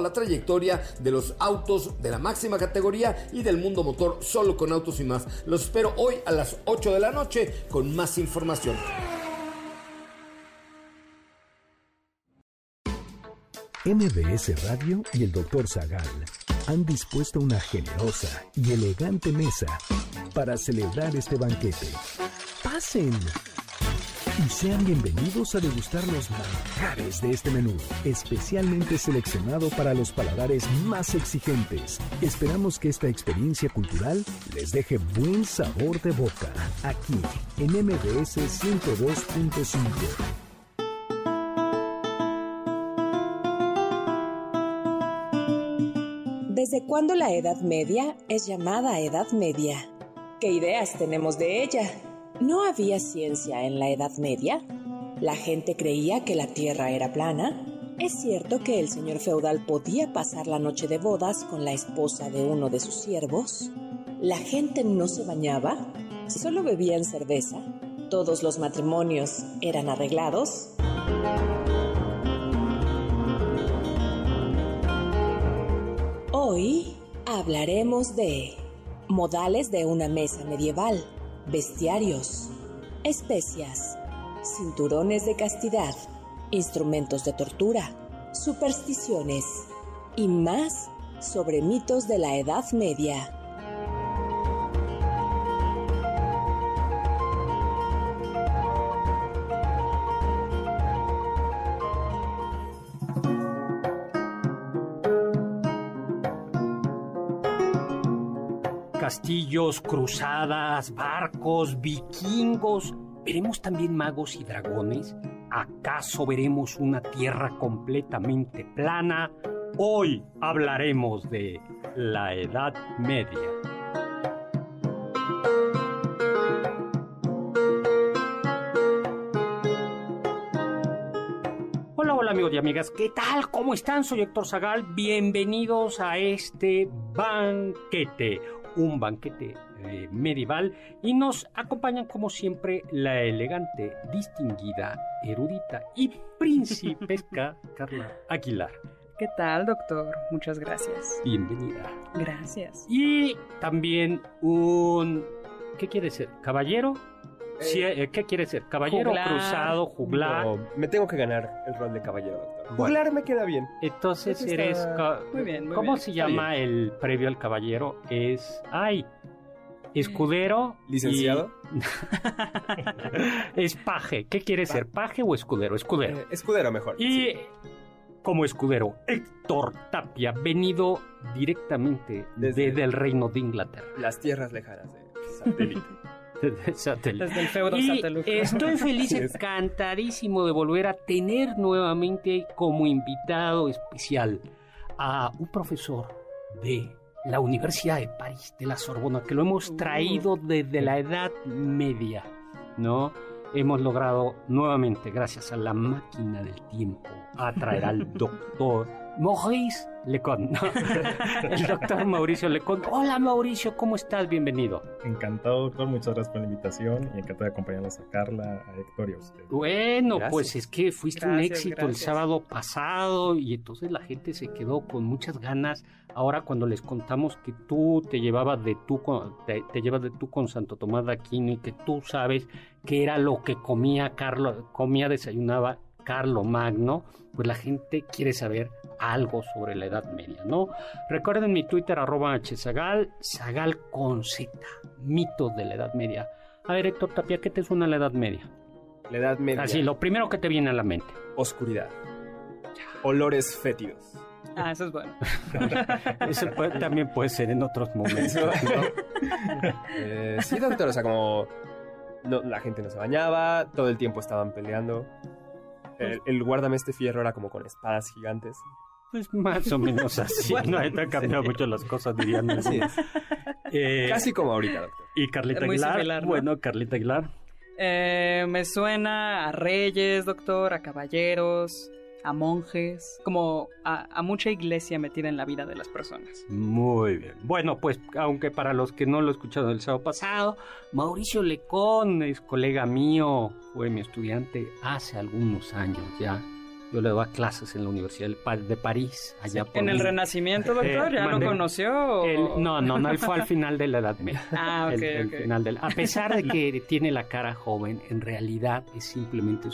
la trayectoria de los autos de la máxima categoría y del mundo motor solo con autos y más. Los espero hoy a las 8 de la noche con más información. MBS Radio y el Dr. Zagal han dispuesto una generosa y elegante mesa para celebrar este banquete. Pasen y sean bienvenidos a degustar los manjares de este menú, especialmente seleccionado para los paladares más exigentes. Esperamos que esta experiencia cultural les deje buen sabor de boca, aquí en MBS 102.5. ¿Desde cuándo la Edad Media es llamada Edad Media? ¿Qué ideas tenemos de ella? ¿No había ciencia en la Edad Media? ¿La gente creía que la Tierra era plana? ¿Es cierto que el señor feudal podía pasar la noche de bodas con la esposa de uno de sus siervos? ¿La gente no se bañaba? ¿Solo bebían cerveza? ¿Todos los matrimonios eran arreglados? Hoy hablaremos de modales de una mesa medieval bestiarios, especias, cinturones de castidad, instrumentos de tortura, supersticiones. Y más sobre mitos de la Edad Media. Castillos, cruzadas, barcos, vikingos. ¿Veremos también magos y dragones? ¿Acaso veremos una tierra completamente plana? Hoy hablaremos de la Edad Media. Hola, hola amigos y amigas, ¿qué tal? ¿Cómo están? Soy Héctor Zagal, bienvenidos a este banquete un banquete eh, medieval y nos acompañan como siempre la elegante, distinguida, erudita y principesca Carla Aguilar. ¿Qué tal, doctor? Muchas gracias. Bienvenida. Gracias. Y también un... ¿Qué quiere ser? ¿Caballero? Eh, eh, ¿Qué quiere ser? ¿Caballero cruzado, juglar? me tengo que ganar el rol de caballero, doctor. Juglar me queda bien. Entonces eres... Muy bien, muy ¿Cómo bien. se llama el previo al caballero? Es... ¡Ay! Escudero. y- ¿Licenciado? es paje. ¿Qué quiere ser? ¿Paje o escudero? Escudero. Eh, escudero mejor. Y sí. como escudero, Héctor Tapia, venido directamente Desde- desde el reino de Inglaterra. Las tierras lejanas de satélite. Desde el feudo Y estoy feliz, encantadísimo de volver a tener nuevamente como invitado especial a un profesor de la Universidad de París, de la Sorbona, que lo hemos Uh. traído desde la Edad Media, ¿no? Hemos logrado nuevamente, gracias a la máquina del tiempo, atraer al doctor Maurice Lecon. ¿no? El doctor Mauricio Lecon. Hola Mauricio, ¿cómo estás? Bienvenido. Encantado, doctor. Muchas gracias por la invitación y encantado de acompañarnos a Carla, a Héctor y a usted. Bueno, Gracias. pues es que fuiste un Gracias, éxito el sábado pasado y entonces la gente se quedó con muchas ganas. Ahora cuando les contamos que tú te llevabas de tú con, te, te llevas de tú con Santo Tomás de Aquino y que tú sabes qué era lo que comía Carlo, comía, desayunaba Carlo Magno, pues la gente quiere saber algo sobre la Edad Media, ¿no? Recuerden mi Twitter, arroba hzagal, zagal con z, mitos de la Edad Media. A ver, Héctor Tapia, ¿qué te suena la Edad Media? La edad media. Así, lo primero que te viene a la mente. Oscuridad. Olores fétidos. Ah, eso es bueno. Eso puede- también puede ser en otros momentos. ¿no? Eh, sí, doctor. O sea, como no- la gente no se bañaba, todo el tiempo estaban peleando. El, el guárdame este fierro era como con espadas gigantes. Pues más o menos así. no han cambiado mucho las cosas, dirían. Así es. Eh, Casi como ahorita, doctor. Y Carlita Muy Aguilar. similar, ¿no? Bueno, Carlita Aguilar. Eh, me suena a reyes, doctor, a caballeros, a monjes, como a, a mucha iglesia metida en la vida de las personas. Muy bien. Bueno, pues aunque para los que no lo escucharon el sábado pasado, Mauricio Lecón es colega mío, fue mi estudiante hace algunos años ya. Yo le daba clases en la Universidad de París, allá por ¿En el Renacimiento, doctor? Eh, ¿Ya lo mande. conoció? El- no, no, no, él fue al final de la Edad Media. Ah, ok, El- final del- a pesar de que tiene la cara joven, en realidad es simplemente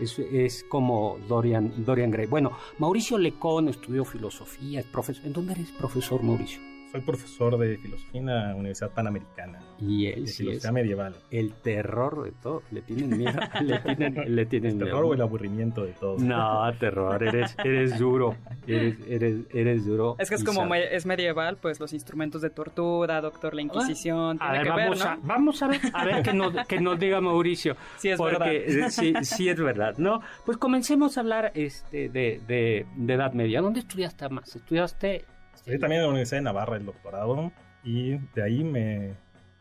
es, es- como Dorian, Dorian Gray. Bueno, Mauricio Lecón estudió filosofía, es profesor. ¿En dónde eres profesor, Mauricio? Soy profesor de filosofía en la Universidad Panamericana, Y él de sí es filosofía medieval. el terror de todo. Le tienen miedo. Le tienen, le tienen ¿El miedo. terror o el aburrimiento de todos? No, terror. Eres, eres duro. Eres, eres, eres duro. Es que es como me- es medieval, pues los instrumentos de tortura, doctor, la Inquisición, A tiene ver, que ver, vamos, ¿no? a, vamos a ver, a ver que nos, que nos diga Mauricio. Sí, es porque verdad. eh, sí, sí es verdad, ¿no? Pues comencemos a hablar este, de, de, de Edad Media. ¿Dónde estudiaste más? ¿Estudiaste? Estudié también en la Universidad de Navarra el doctorado y de ahí me,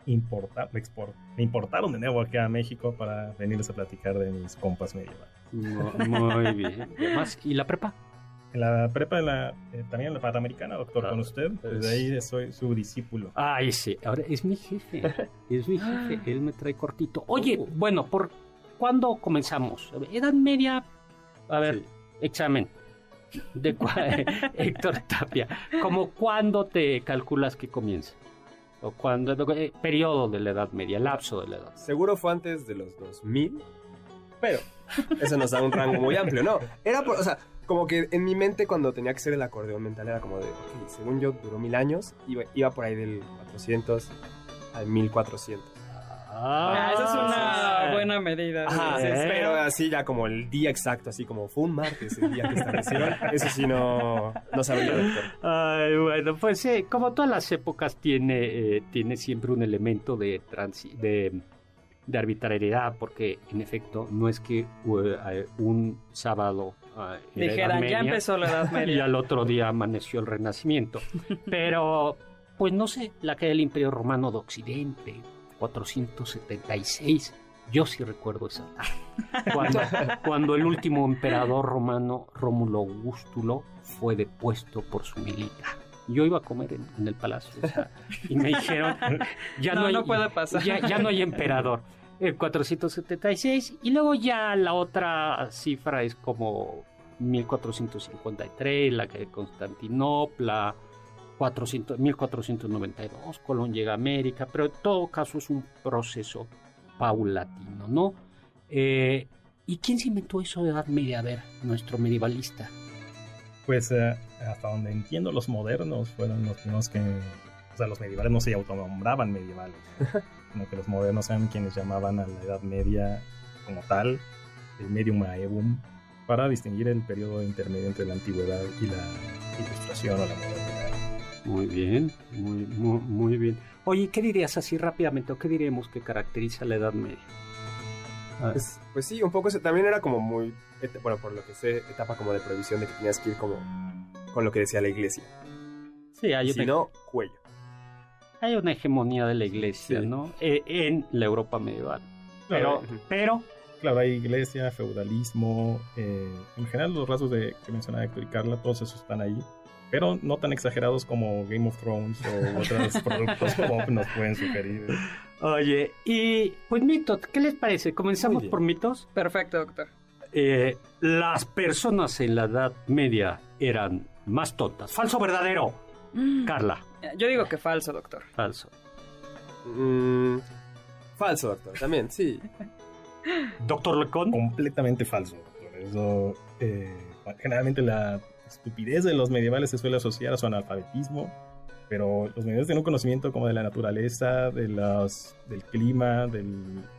importa, me, expor- me importaron de nuevo aquí a México para venirles a platicar de mis compas medievales. Mu- Muy bien. ¿Y más? ¿Y la prepa? En la prepa, en la, eh, también en la Panamericana, doctor, Ah, con usted, pues de ahí soy su discípulo. Ay, sí. Ahora es mi jefe. Es mi jefe. Él me trae cortito. Oye, bueno, ¿por cuándo comenzamos? Edad Media. A ver, Sí. examen. De Héctor Tapia. ¿Cómo cuándo te calculas que comienza? ¿O cuándo? eh, periodo de la Edad Media, lapso de la Edad. Seguro fue antes de los 2000, pero eso nos da un rango muy amplio, ¿no? Era por, o sea, como que en mi mente cuando tenía que ser el acordeón mental era como de, ok, según yo duró mil años, iba, iba por ahí del 400 al 1400. Ah, esa es una buena medida. Ajá, sí, pero así ya como el día exacto, así como fue un martes el día que establecieron, eso sí no, no sabría, doctor. Ay, bueno, pues sí, como todas las épocas tiene, eh, tiene siempre un elemento de, transi- de, de arbitrariedad, porque en efecto no es que eh, un sábado ah, Edad Dijeran, ya empezó la Edad y Media. al otro día amaneció el Renacimiento. Pero, pues no sé, la caída del Imperio Romano de Occidente, 476. Yo sí recuerdo esa. Cuando, cuando el último emperador romano, Rómulo Augustulo, fue depuesto por su milicia. Yo iba a comer en, en el palacio o sea, y me dijeron, ya no, No, hay, no puede pasar. Ya, ya no hay emperador. El 476 y luego ya la otra cifra es como 1453, la que de Constantinopla, 400, 1492, Colón llega a América, pero en todo caso es un proceso paulatino, ¿no? Eh, ¿Y quién se inventó eso de Edad Media? A ver, nuestro medievalista. Pues eh, hasta donde entiendo, los modernos fueron los primeros que. O sea, los medievales no se autonombraban medievales, ¿no? sino que los modernos eran quienes llamaban a la Edad Media como tal, el Medium Aevum, para distinguir el periodo intermedio entre la antigüedad y la ilustración o la modernidad. Muy bien, muy, muy, muy bien. Oye, ¿qué dirías así rápidamente o qué diríamos que caracteriza la Edad Media? Pues, pues sí, un poco eso también era como muy, bueno, por lo que sé, etapa como de prohibición de que tenías que ir como con lo que decía la iglesia. sí, hay Si una, no, cuello. hay una hegemonía de la iglesia, Sí. ¿no? Eh, en la Europa medieval. Pero, Claro, pero, Claro, hay iglesia, feudalismo, eh, en general los rasgos de, que mencionaba Héctor y Carla, todos esos están ahí, pero no tan exagerados como Game of Thrones o otros productos pop nos pueden sugerir. oye, y pues mitos, ¿qué les parece? Comenzamos por mitos. Perfecto, doctor. Eh, las personas en la Edad Media eran más tontas. ¿Falso o verdadero? Carla, Yo digo que falso, doctor. falso. Mm, falso, doctor, también, sí. Doctor Lecón. Completamente falso. Por eso, eh, generalmente la estupidez de los medievales se suele asociar a su analfabetismo, pero los medievales tienen un conocimiento como de la naturaleza, de los, del clima, de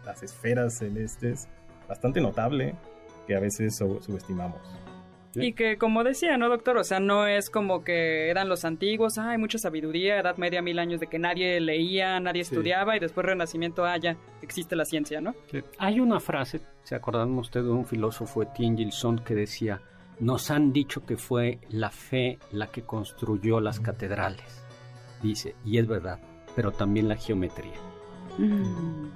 las esferas celestes, bastante notable que a veces sub- subestimamos. Y que, como decía, ¿no, doctor? O sea, no es como que eran los antiguos, ah, hay mucha sabiduría, edad media, mil años de que nadie leía, nadie Sí. estudiaba y después renacimiento, ah, ya, existe la ciencia, ¿no? Hay una frase, ¿se acordan ustedes de un filósofo Etienne Gilson que decía, Nos han dicho que fue la fe la que construyó las catedrales, dice, y es verdad, pero también la geometría.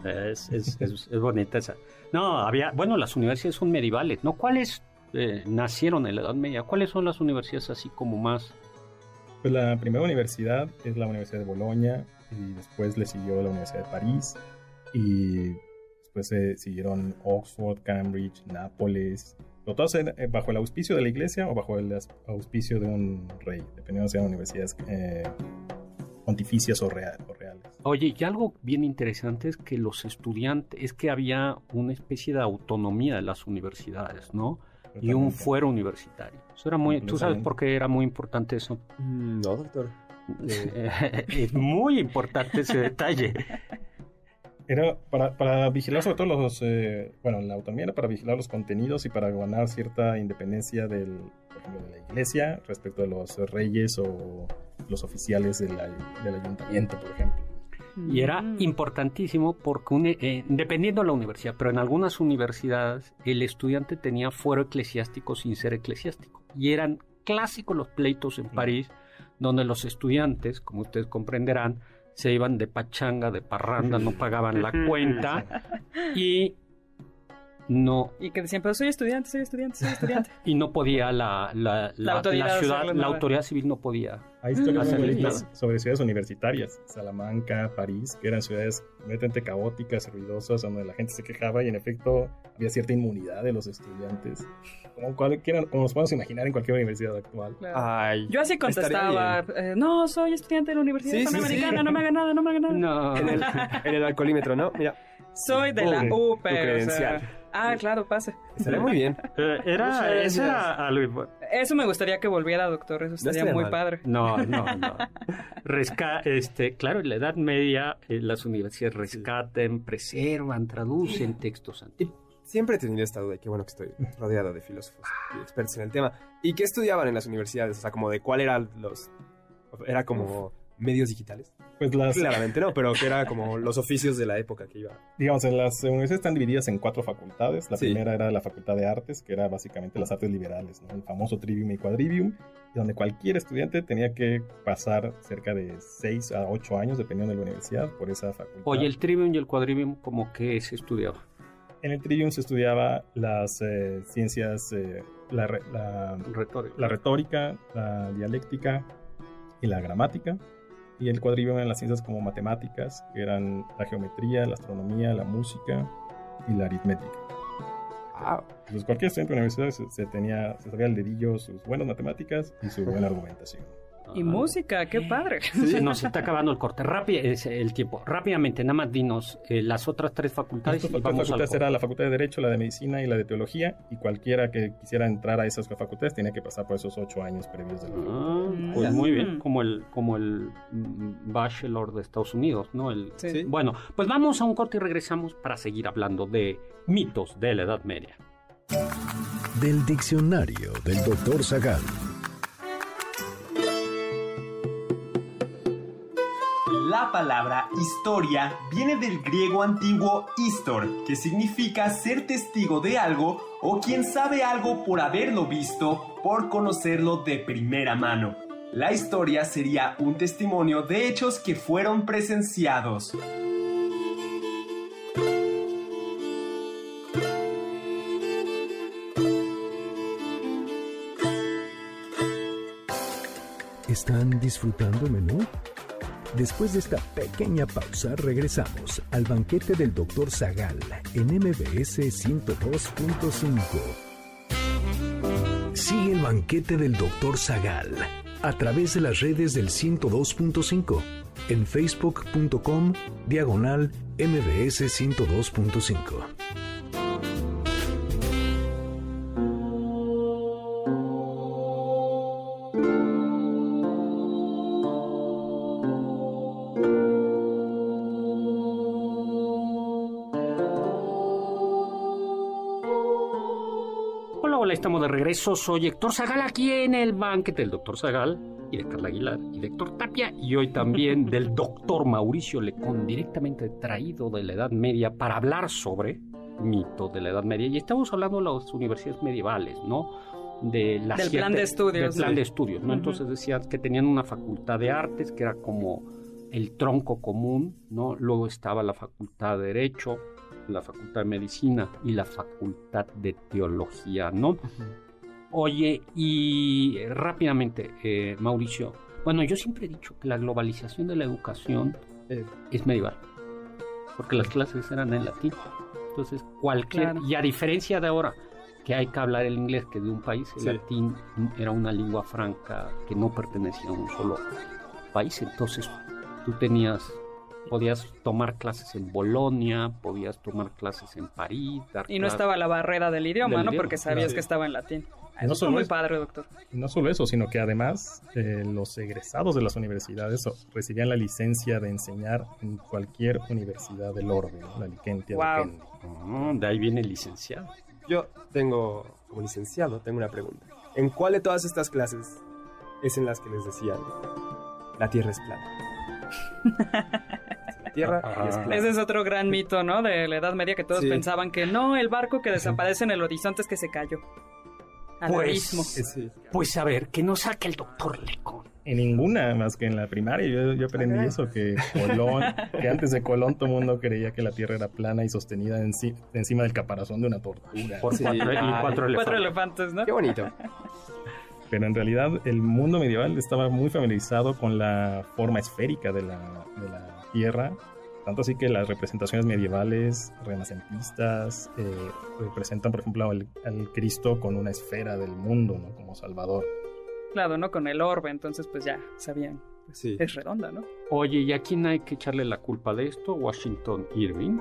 Es, es, es, es bonita esa. No, había, bueno, las universidades son medievales, ¿no? ¿Cuáles eh, nacieron en la Edad Media? ¿Cuáles son las universidades así como más? Pues la primera universidad es la Universidad de Bolonia y después le siguió la Universidad de París y después se siguieron Oxford, Cambridge, Nápoles, pero todos en- eh, bajo el auspicio de la iglesia o bajo el auspicio de un rey, dependiendo si eran universidades eh, pontificias o, real- o reales. Oye, y algo bien interesante es que los estudiantes, es que había una especie de autonomía de las universidades, ¿no? Y un fuero universitario. Eso era muy, ¿Tú sabes por qué era muy importante eso? Mm, No, doctor. Eh, es muy importante ese detalle. Era para, para vigilar sobre todo los, eh, bueno, la autonomía era para vigilar los contenidos y para ganar cierta independencia del, por ejemplo, de la iglesia respecto de los reyes o los oficiales de la- del ayuntamiento, por ejemplo. Y era Mm. importantísimo porque, un- eh, dependiendo de la universidad, pero en algunas universidades el estudiante tenía fuero eclesiástico sin ser eclesiástico. Y eran clásicos los pleitos en París, donde los estudiantes, como ustedes comprenderán, se iban de pachanga, de parranda, no pagaban la cuenta. Y no Y que decían, pero soy estudiante, soy estudiante, soy estudiante. y no podía la, la, la- autoridad la ciudad, la autoridad civil no podía. Hay historias muy bonitas sobre ciudades universitarias, Salamanca, París, que eran ciudades completamente caóticas, ruidosas, donde la gente se quejaba y en efecto había cierta inmunidad de los estudiantes, como, cualquiera, como nos podemos imaginar en cualquier universidad actual. Claro. Ay, Yo así contestaba, eh, no, soy estudiante de la Universidad Sí, Panamericana, sí. no me hagan nada, no me hagan nada. No. En el, en el alcoholímetro, ¿no? Mira, Soy de la UP. tu o sea, ah, claro, pase. estaría muy bien. Eh, era, eso era algo- Eso me gustaría que volviera, doctor, eso estaría muy mal. padre. No, no, no. Resca este, claro, en la Edad Media eh, las universidades rescaten, preservan, traducen textos antiguos. Siempre he tenido esta duda y qué bueno que estoy rodeado de filósofos y expertos en el tema. ¿Y qué estudiaban en las universidades? O sea, como de cuál eran los... Era como medios digitales. Pues las, Claramente no, pero que era como los oficios de la época que iba. digamos, en las universidades están divididas en cuatro facultades. La Sí. primera era la Facultad de Artes, que era básicamente las artes liberales, ¿no? el famoso trivium y quadrivium, y donde cualquier estudiante tenía que pasar cerca de 6 a 8 años, dependiendo de la universidad, por esa facultad. Oye, el trivium y el quadrivium, como que se estudiaba. En el trivium se estudiaba las eh, ciencias, eh, la, re- la- Retórica. la retórica, la dialéctica y la gramática. Y el quadrivium eran las ciencias como matemáticas, que eran la geometría, la astronomía, la música y la aritmética. Entonces cualquier estudiante de universidad se, se tenía, se sabía al dedillo sus buenas matemáticas y su buena argumentación. Y Ah. música, qué padre. Se nos está acabando el corte. Rápido, es el tiempo. Rápidamente, nada más dinos eh, las otras tres facultades y vamos al facultades era la facultad de Derecho, la de Medicina y la de Teología, y cualquiera que quisiera entrar a esas facultades tenía que pasar por esos ocho años previos de la Ah, Mm. pues muy bien, Mm. como el, como el mm, bachelor de Estados Unidos, ¿no? El, Sí. Sí. Bueno, pues vamos a un corte y regresamos para seguir hablando de mitos de la Edad Media. Del diccionario del doctor Zagal. La palabra historia viene del griego antiguo histor, que significa ser testigo de algo o quien sabe algo por haberlo visto, por conocerlo de primera mano. La historia sería un testimonio de hechos que fueron presenciados. ¿Están disfrutando menú? Después de esta pequeña pausa, regresamos al banquete del Dr. Zagal en MBS 102.5. Sigue el banquete del Dr. Zagal a través de las redes del 102.5 en facebook.com diagonal MBS 102.5. regreso. Soy Héctor Zagal aquí en el banquete del doctor Zagal y de Carla Aguilar y de Héctor Tapia y hoy también del doctor Mauricio Lecón, directamente traído de la Edad Media para hablar sobre mitos de la Edad Media. Y estamos hablando de las universidades medievales, ¿no? de la Del siete- plan de estudios, del plan de estudios, ¿no? Entonces decían que tenían una facultad de artes que era como el tronco común, ¿no? Luego estaba la facultad de derecho, la facultad de medicina y la facultad de teología, ¿no? Oye, y eh, rápidamente, eh, Mauricio, bueno, yo siempre he dicho que la globalización de la educación Eh, es medieval, porque las clases eran en latín. Entonces, cualquier, Claro. y a diferencia de ahora, que hay que hablar el inglés, que de un país el Sí. latín era una lengua franca que no pertenecía a un solo país, entonces tú tenías, podías tomar clases en Bolonia, podías tomar clases en París, dar Y no estaba la barrera del idioma, Del ¿no? idioma, Porque sabías claro. que estaba en latín. No solo muy eso. padre, doctor. No solo eso, sino que además eh, los egresados de las universidades recibían la licencia de enseñar en cualquier universidad del orden, la licencia Wow. Ah, de ahí viene el licenciado. yo tengo, como licenciado, tengo una pregunta. ¿En cuál de todas estas clases es en las que les decían la Tierra es plana? la Tierra y es plana. Ese es otro gran mito, ¿no? De la Edad Media que todos Sí. pensaban que no, el barco que desaparece en el horizonte es que se cayó. Al Pues- abismo. Sí. Pues a ver, que nos saque el doctor Lecón. En ninguna, más que en la primaria, yo, yo aprendí Ah, eso, que Colón, que antes de Colón todo el mundo creía que la Tierra era plana y sostenida enci- encima del caparazón de una tortuga. Por Sí. cuatro, y Ay. cuatro Cuatro elefantes. elefantes, ¿no? Qué bonito. Pero en realidad el mundo medieval estaba muy familiarizado con la forma esférica de la, de la Tierra, tanto así que las representaciones medievales, renacentistas, eh, representan, por ejemplo, al, al Cristo con una esfera del mundo, ¿no? Como Salvador. Claro, ¿no? Con el orbe, entonces pues ya sabían. Sí. Es redonda, ¿no? Oye, ¿y a quién hay que echarle la culpa de esto? Washington Irving.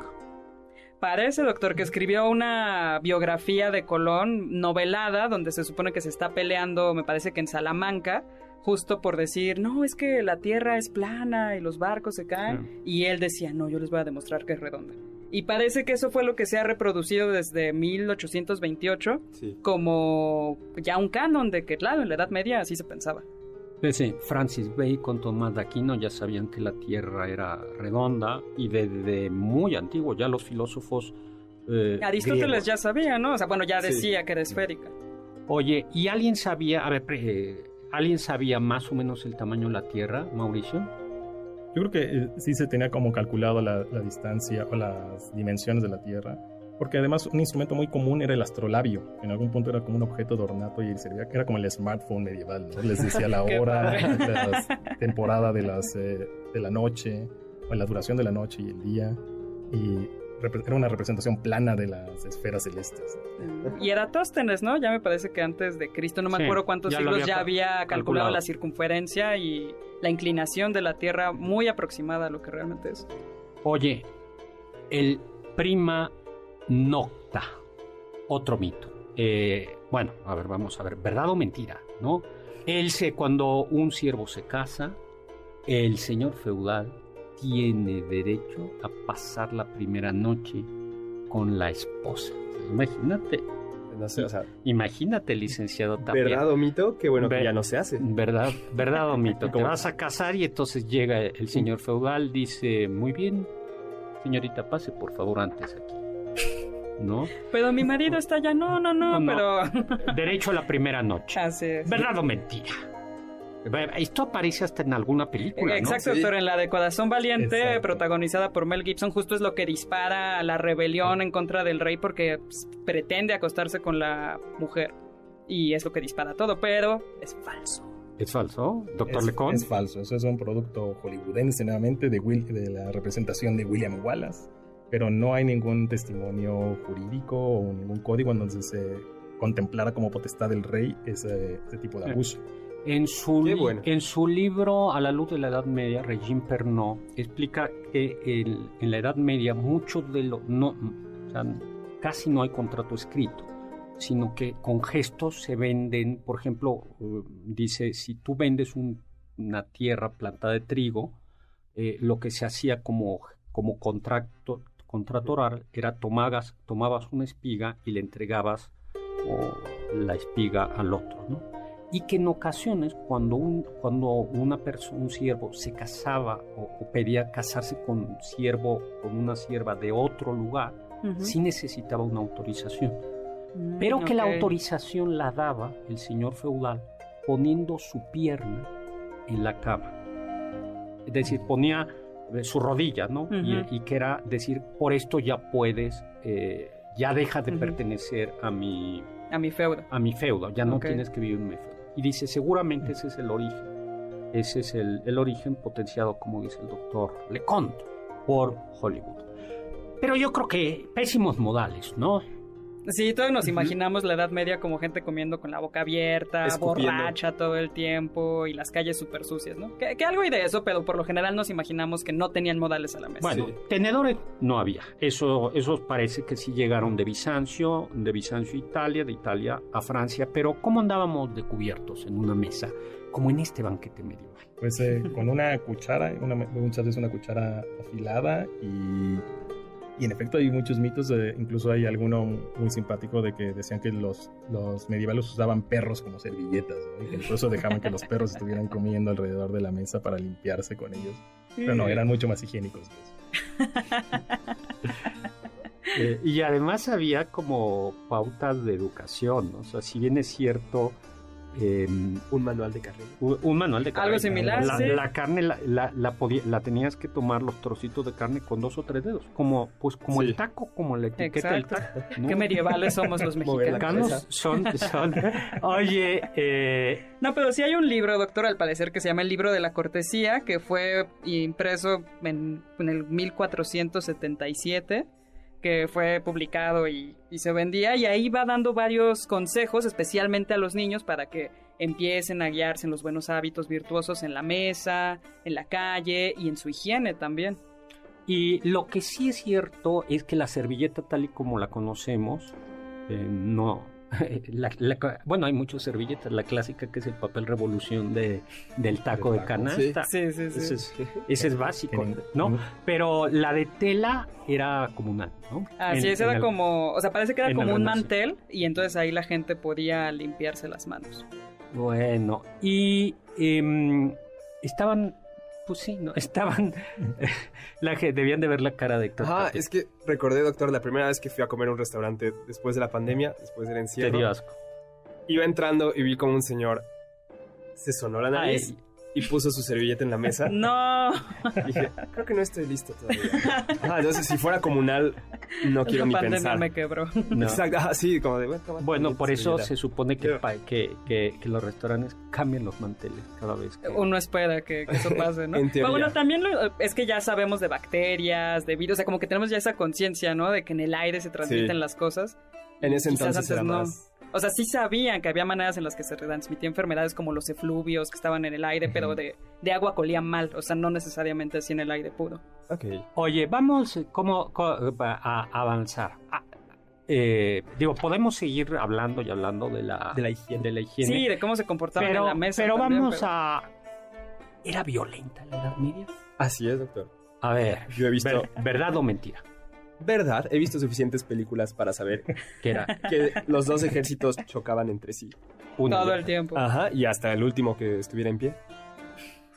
Parece, doctor, que escribió una biografía de Colón novelada donde se supone que se está peleando, me parece que en Salamanca, justo por decir, no, es que la tierra es plana y los barcos se caen. Y él decía, no, yo les voy a demostrar que es redonda. Y parece que eso fue lo que se ha reproducido desde 1828 Sí. como ya un canon de que, claro, en la Edad Media así se pensaba. Ese Francis Bacon, Tomás de Aquino ya sabían que la Tierra era redonda y desde muy antiguo ya los filósofos eh, Aristóteles griegos. ya sabía, ¿no? O sea, bueno, ya Sí. decía que era esférica. Oye, ¿y alguien sabía, a ver, eh, alguien sabía más o menos el tamaño de la Tierra, Mauricio? Yo creo que eh, sí se tenía como calculado la, la distancia o las dimensiones de la Tierra, porque además un instrumento muy común era el astrolabio. En algún punto era como un objeto de ornato y servía, era como el smartphone medieval, ¿no? Les decía la hora, la temporada de, las, eh, de la noche, o la duración de la noche y el día, y era una representación plana de las esferas celestes. Y Eratóstenes, ¿no? Ya me parece que antes de Cristo, no me Sí, acuerdo cuántos ya siglos había ya había calculado, calculado. la circunferencia y la inclinación de la Tierra muy aproximada a lo que realmente es. Oye, el prima nocta, otro mito. Eh, bueno, a ver, vamos a ver, ¿verdad o mentira? ¿No? Él se, cuando un siervo se casa, el señor feudal tiene derecho a pasar la primera noche con la esposa. Imagínate, No sé, o sea, imagínate, licenciado Tapia. ¿verdad o mito? Qué bueno que ya no se hace. ¿Verdad, verdad o mito? Te vas a casar y entonces llega el señor feudal, dice, muy bien, señorita, pase por favor antes aquí. ¿No? Pero mi marido está allá, no, no, no, No, pero... Derecho a la primera noche. Así es. ¿Verdad o mentira? Esto aparece hasta en alguna película, ¿no? Exacto, Sí. doctor. En la de Corazón Valiente, Exacto. protagonizada por Mel Gibson, justo es lo que dispara a la rebelión en contra del rey porque pues, pretende acostarse con la mujer. Y es lo que dispara todo, pero es falso. ¿Es falso, doctor es, Lecón? es falso, eso es un producto hollywoodense nuevamente de, Will, de la representación de William Wallace, pero no hay ningún testimonio jurídico o ningún código en donde se contemplara como potestad del rey ese, ese tipo de abuso. En su, bueno. en su libro A la luz de la Edad Media, Regine Pernod explica que el- en la Edad Media muchos de los... No, o sea, casi no hay contrato escrito, sino que con gestos se venden, por ejemplo, eh, dice, si tú vendes un- una tierra plantada de trigo, eh, lo que se hacía como, como contrato, contrato oral era tomabas, tomabas una espiga y le entregabas o, la espiga al otro, ¿no? Y que en ocasiones cuando un, cuando una persona, un siervo se casaba o, o pedía casarse con un siervo, con una sierva de otro lugar, Ujú. sí necesitaba una autorización. Mm, pero que la autorización la daba el señor feudal poniendo su pierna en la cama. Es decir, ponía eh, su rodilla, ¿no? Y- que era decir, por esto ya puedes, eh, ya deja de pertenecer a mi, A mi feudo. a mi feudo, ya no tienes que vivir en mi feudo. Y dice, seguramente ese es el origen. Ese es el, el origen potenciado, como dice el doctor Leconte, por Hollywood. Pero yo creo que pésimos modales, ¿no? Sí, todos nos imaginamos la Edad Media como gente comiendo con la boca abierta, Escupiendo. borracha todo el tiempo y las calles súper sucias, ¿no? Que, que algo hay de eso, pero por lo general nos imaginamos que no tenían modales a la mesa. Bueno, tenedores no había. Eso, esos parece que sí llegaron de Bizancio, de Bizancio a Italia, de Italia a Francia. Pero ¿cómo andábamos de cubiertos en una mesa, como en este banquete medieval? Pues eh, con una cuchara, una, muchas veces una cuchara afilada y, y en efecto hay muchos mitos, eh, incluso hay alguno muy simpático de que decían que los, los medievales usaban perros como servilletas ¿no? y que eso dejaban que los perros estuvieran comiendo alrededor de la mesa para limpiarse con ellos. Pero no, eran mucho más higiénicos que eso. Eh, y además había como pautas de educación, ¿no? O sea, si bien es cierto, eh, Un manual de carrera. un, un manual de carne. Algo similar, la, sí. la carne la, la, la podía- la tenías que tomar los trocitos de carne con dos o tres dedos, como pues como Sí. el taco, como la etiqueta del Exacto. taco. ¿no? Qué medievales somos los. Mexicanos son, son, oye, eh, No, pero sí hay un libro, doctor, al parecer, que se llama El libro de la cortesía, que fue impreso en, en el 1477, que fue publicado y, y se vendía, y ahí va dando varios consejos, especialmente a los niños, para que empiecen a guiarse en los buenos hábitos virtuosos en la mesa, en la calle y en su higiene también. Y lo que sí es cierto es que la servilleta tal y como la conocemos, eh, no... la- la- bueno, hay muchas servilletas, la clásica que es el papel revolución de, del taco de canasta. Sí, sí, sí. Ese es, ese es básico, ¿no? Pero la de tela era comunal, ¿no? Así En- es, era el- como, o sea, parece que era como un mantel y entonces ahí la gente podía limpiarse las manos. Bueno, y em, estaban, pues sí, ¿no? Estaban, la que debían de ver la cara de Héctor. Tapia. es que recordé, doctor, la primera vez que fui a comer a un restaurante después de la pandemia, después del Te encierro. dio asco. Iba entrando y vi como un señor se sonó la nariz y puso su servilleta en la mesa. No. Dije, creo que no estoy listo todavía. Ah, entonces si fuera comunal, no quiero la ni pandemia pensar. me quebró. No. Exacto, ah, sí, como de bueno, Bueno, por eso se supone que, que, que- que los restaurantes cambian los manteles cada vez que... Uno espera que, que eso pase, ¿no? En teoría. Pero bueno, también lo- es que ya sabemos de bacterias, de virus, o sea, como que tenemos ya esa conciencia, ¿no? De que en el aire se transmiten Sí. las cosas. En ese Quizás entonces era no. más. O sea, sí sabían que había maneras en las que se transmitían enfermedades como los efluvios que estaban en el aire, pero de, de agua colían mal, o sea, no necesariamente así en el aire puro. Ok. Oye, vamos eh, ¿cómo, co- a, avanzar. Ah, eh, digo, podemos seguir hablando y hablando de la, De la higiene. de la higiene. Sí, de cómo se comportaban pero, en la mesa. pero también, vamos pero- a... ¿Era violenta la Edad Media? Así es, doctor. A ver, Yo he visto, ver- ¿verdad o mentira? Verdad, he visto suficientes películas para saber Que era que los dos ejércitos chocaban entre sí. Todo y el tiempo. Ajá, y hasta el último que estuviera en pie.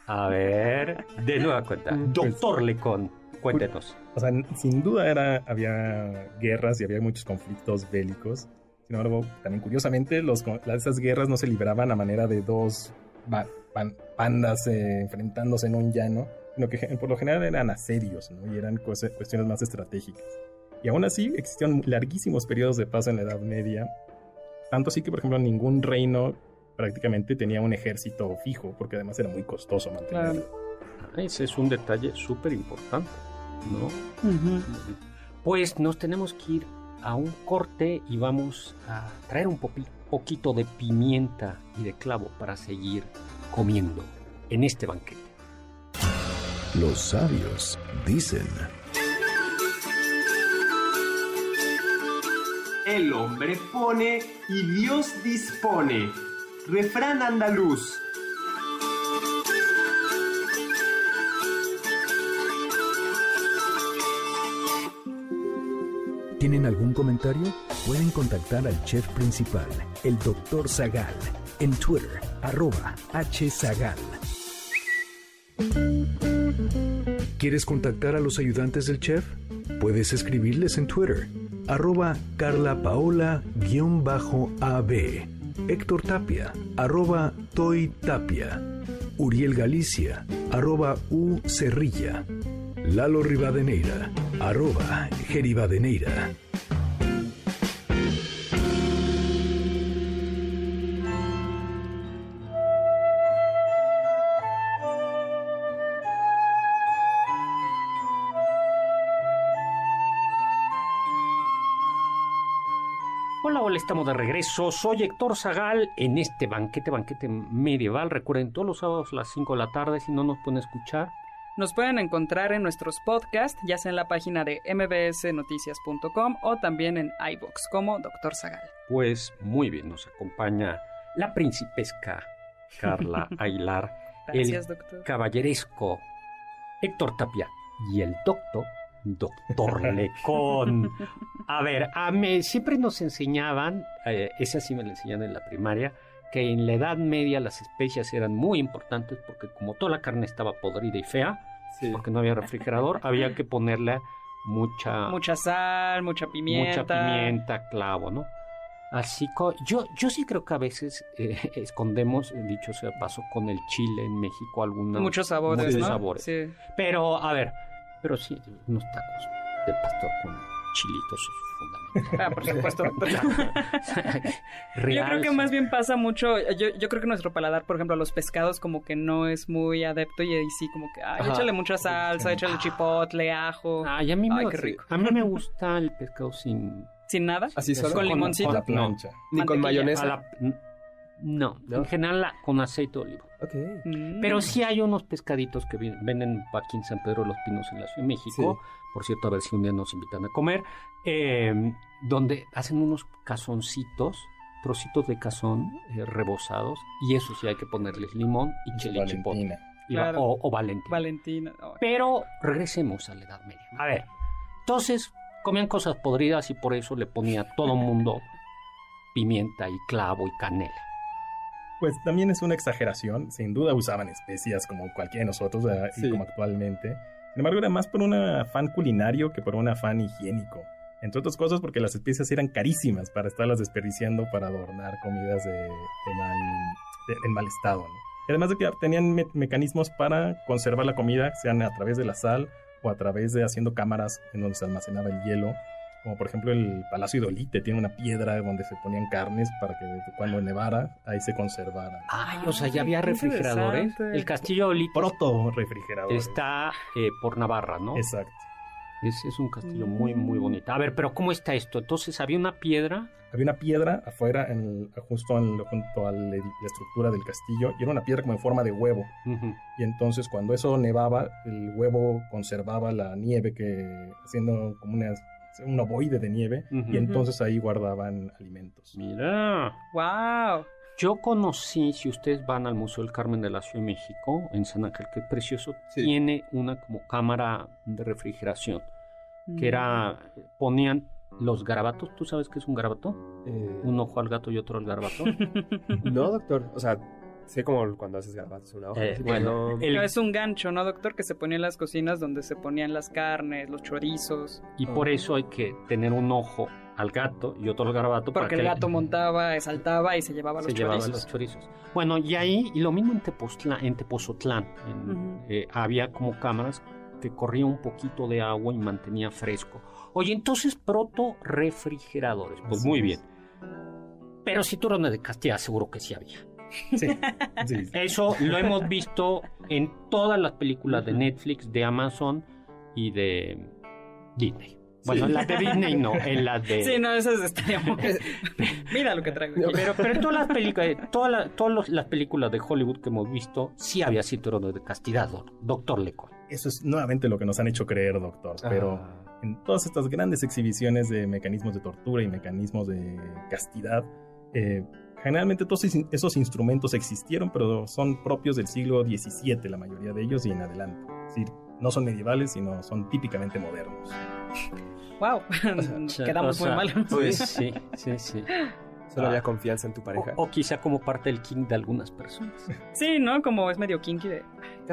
A ver, de nueva cuenta. Mm, Doctor Lecón, cuéntenos. O sea, sin duda era, había guerras y había muchos conflictos bélicos. Sin embargo, también curiosamente, los, esas guerras no se libraban a manera de dos ba- pan- pandas eh, enfrentándose en un llano, sino que por lo general eran asedios, ¿no? Y eran cuestiones más estratégicas. Y aún así existían larguísimos periodos de paz en la Edad Media. Tanto así que, por ejemplo, ningún reino prácticamente tenía un ejército fijo, porque además era muy costoso mantenerlo. Ese es un detalle súper importante, ¿no? Pues nos tenemos que ir a un corte y vamos a traer un poquito de pimienta y de clavo para seguir comiendo en este banquete. Los sabios dicen, El hombre pone y Dios dispone. Refrán andaluz. ¿tienen algún comentario? Pueden contactar al chef principal, el Dr. Zagal, en Twitter, arroba hzagal. ¿Quieres contactar a los ayudantes del chef? Puedes escribirles en Twitter, arroba Carla Paola-AB. Héctor Tapia, arroba Toy Tapia. Uriel Galicia, arroba U Cerrilla. Lalo Rivadeneira, arroba Geribadeneira. Estamos de regreso. Soy Héctor Zagal en este banquete, banquete medieval. Recuerden, todos los sábados a las 5 de la tarde, si no nos pueden escuchar. Nos pueden encontrar en nuestros podcasts, ya sea en la página de mbsnoticias.com o también en iBox como Dr. Zagal. Pues muy bien, nos acompaña la principesca Carla Aguilar, Gracias, el doctor. caballeresco Héctor Tapia y el doctor, doctor Lecón. A ver, a mí siempre nos enseñaban, eh, esa sí me la enseñaron en la primaria, que en la Edad Media las especias eran muy importantes porque como toda la carne estaba podrida y fea, Sí. porque no había refrigerador, había que ponerle mucha, Mucha sal, mucha pimienta. mucha pimienta, clavo, ¿no? Así yo, yo sí creo que a veces eh, escondemos, dicho sea paso, con el chile en México algunos Muchos sabores, muchos ¿no? sabores. Sí. Pero, a ver, pero sí, unos tacos de pastor con chilitos es fundamental. Ah, por supuesto. Yo creo que sí. más bien pasa mucho, yo, yo creo que nuestro paladar, por ejemplo, a los pescados como que no es muy adepto y ahí sí como que, ay, Ajá. échale mucha salsa, échale chipotle, ajo, Ay, a mí, me, Ay, qué rico. a mí me gusta el pescado sin... sin nada, Así solo. con limoncito. A la plancha. Ni con mayonesa. no, en general la- con aceite de oliva. Ok. Mm. Pero sí hay unos pescaditos que venden aquí en San Pedro de los Pinos en la Ciudad de México. Por cierto, a ver si un día nos invitan a comer. eh, donde hacen unos cazoncitos, trocitos de cazón eh, rebozados. Y eso sí hay que ponerles limón y chile chipotle. Valentina. Y va- Claro. O, o Valentina. Valentina. Pero regresemos a la Edad Media. A ver, entonces comían cosas podridas y por eso le ponía a todo mundo pimienta y clavo y canela. Pues también es una exageración. Sin duda usaban especias como cualquiera de nosotros y como actualmente. Sin embargo, era más por un afán culinario que por un afán higiénico. Entre otras cosas porque las especias eran carísimas para estarlas desperdiciando para adornar comidas de, de mal, de- en mal estado. ¿no? Y además de que tenían me- mecanismos para conservar la comida, sean a través de la sal o a través de haciendo cámaras en donde se almacenaba el hielo. Como por ejemplo el Palacio de Olite tiene una piedra donde se ponían carnes para que cuando nevara ahí se conservaran. Ay, o sea, ya había refrigeradores. El castillo de Olite Proto refrigerador. está eh, por Navarra, ¿no? Exacto. Es, es un castillo muy, muy bonito. A ver, pero ¿cómo está esto? Entonces, había una piedra. Había una piedra afuera, en el- justo en- junto a la, estructura del castillo, y era una piedra como en forma de huevo. Y entonces cuando eso nevaba, el huevo conservaba la nieve, que haciendo como una, un ovoide de nieve, y entonces ahí guardaban alimentos. Mira. Wow. Yo conocí, si ustedes van al Museo del Carmen de la Ciudad de México, en San Ángel, que es precioso, Sí. tiene una como cámara de refrigeración, Mm. que era, ponían los garabatos, ¿tú sabes qué es un garabato? Eh, Un ojo al gato y otro al garabato. No, doctor. O sea, sé como cuando haces garbanzos una hoja. Eh, bueno, no- el- es un gancho, ¿no, doctor? Que se ponía en las cocinas donde se ponían las carnes, los chorizos. y por eso hay que tener un ojo al gato y otro al garabato. para Porque el que gato montaba, saltaba y se llevaba se los llevaban chorizos. los chorizos. Bueno, y ahí, y lo mismo en, Tepoztlán, en Tepozotlán, en- eh, había como cámaras que corría un poquito de agua y mantenía fresco. Oye, entonces proto refrigeradores. Pues Así muy es. bien. Pero si tú eres de Castilla, seguro que sí había. Sí, sí. Eso lo hemos visto en todas las películas de Netflix, de Amazon y de Disney. Bueno, en las de Disney no, en las de... Sí, no, esas estaríamos. Mira lo que traigo. aquí. Pero, pero en todas las películas, todas las, todas los- las películas de Hollywood que hemos visto, sí había cinturones de castidad, doc- doctor Lecon. Eso es nuevamente lo que nos han hecho creer, doctor. Pero Ah. en todas estas grandes exhibiciones de mecanismos de tortura y mecanismos de castidad, eh, generalmente todos esos- instrumentos existieron, pero son propios del siglo XVII, la mayoría de ellos, y en adelante. Es decir, no son medievales, sino son típicamente modernos. Wow. Quedamos O sea, muy mal. Pues sí, sí, sí. Solo había confianza en tu pareja. O, o quizá como parte del king de algunas personas. Sí, ¿no? Como es medio kinky de.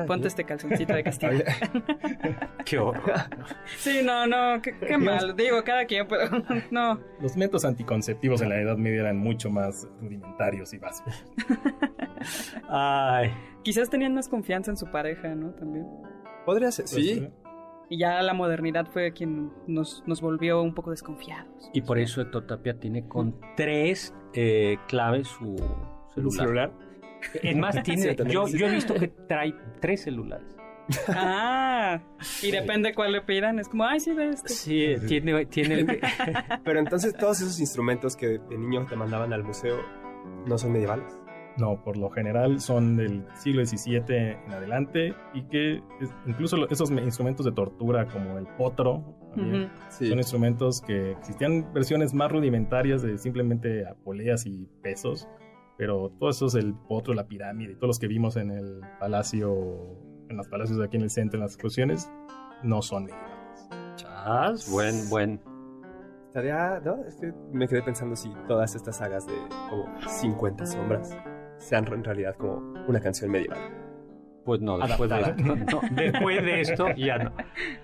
Ponte este calzoncito de castigo. Qué horror. sí, no, no, qué, qué mal. Digo, cada quien, pero no. Los métodos anticonceptivos en la Edad Media eran mucho más rudimentarios y básicos. Ay. Quizás tenían más confianza en su pareja, ¿no? También. Podría ser, sí. Y ya la modernidad fue quien nos, nos volvió un poco desconfiados. Y por eso Héctor Tapia tiene con tres eh, claves su celular. celular? Es más, tiene, yo, yo he visto que trae tres celulares. Ah, y depende cuál le pidan. Es como, ay, sí, ve este. Sí, tiene, tiene Pero entonces todos esos instrumentos que de niño te mandaban al museo no son medievales. No, por lo general son del siglo XVII en adelante y que es- incluso esos me- instrumentos de tortura como el potro también. Sí. son instrumentos que existían versiones más rudimentarias de simplemente poleas y pesos, pero todos esos, el potro, la pirámide, todos los que vimos en el palacio, en los palacios de aquí en el centro, en las exposiciones, no son medievales. Chas, buen, buen. Estaría, ¿no? Es que me quedé pensando si todas estas sagas de como 50 sombras sean en realidad como una canción medieval. Pues no, después de, esto, no, después de esto ya no.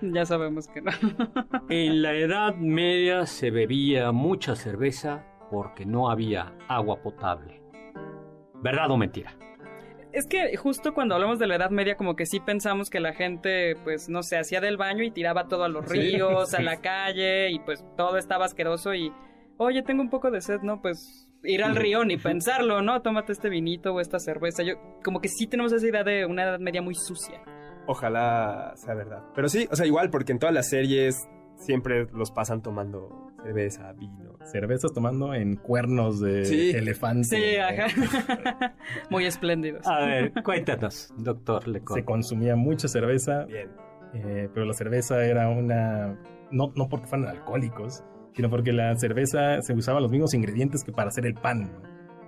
Ya sabemos que no. En la Edad Media se bebía mucha cerveza porque no había agua potable. ¿Verdad o mentira? Es que justo cuando hablamos de la Edad Media, como que sí pensamos que la gente, pues, no sé, hacía del baño y tiraba todo a los Sí, ríos, a sí. la calle, y pues todo estaba asqueroso y, oye, tengo un poco de sed, ¿no? Pues ir al río ni pensarlo, ¿no? Tómate este vinito o esta cerveza. Yo, como que sí tenemos esa idea de una Edad Media muy sucia. Ojalá sea verdad. Pero sí, o sea, igual, porque en todas las series siempre los pasan tomando cerveza, vino. Cervezas tomando en cuernos de Sí. elefante. Sí, ajá. muy espléndidos. A ver, cuéntanos, doctor Lecon. Se consumía mucha cerveza, Bien. eh, pero la cerveza era una... No, no porque fueran alcohólicos, sino porque la cerveza se usaban los mismos ingredientes que para hacer el pan.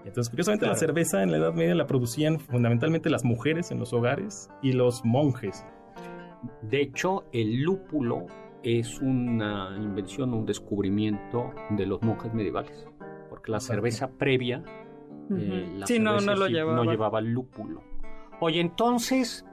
Entonces, curiosamente, la cerveza en la Edad Media la producían fundamentalmente las mujeres en los hogares y los monjes. De hecho, el lúpulo es una invención, un descubrimiento de los monjes medievales. Porque la cerveza previa, eh, la sí, no, cerveza no lo sí llevaba. no llevaba lúpulo. Oye, entonces,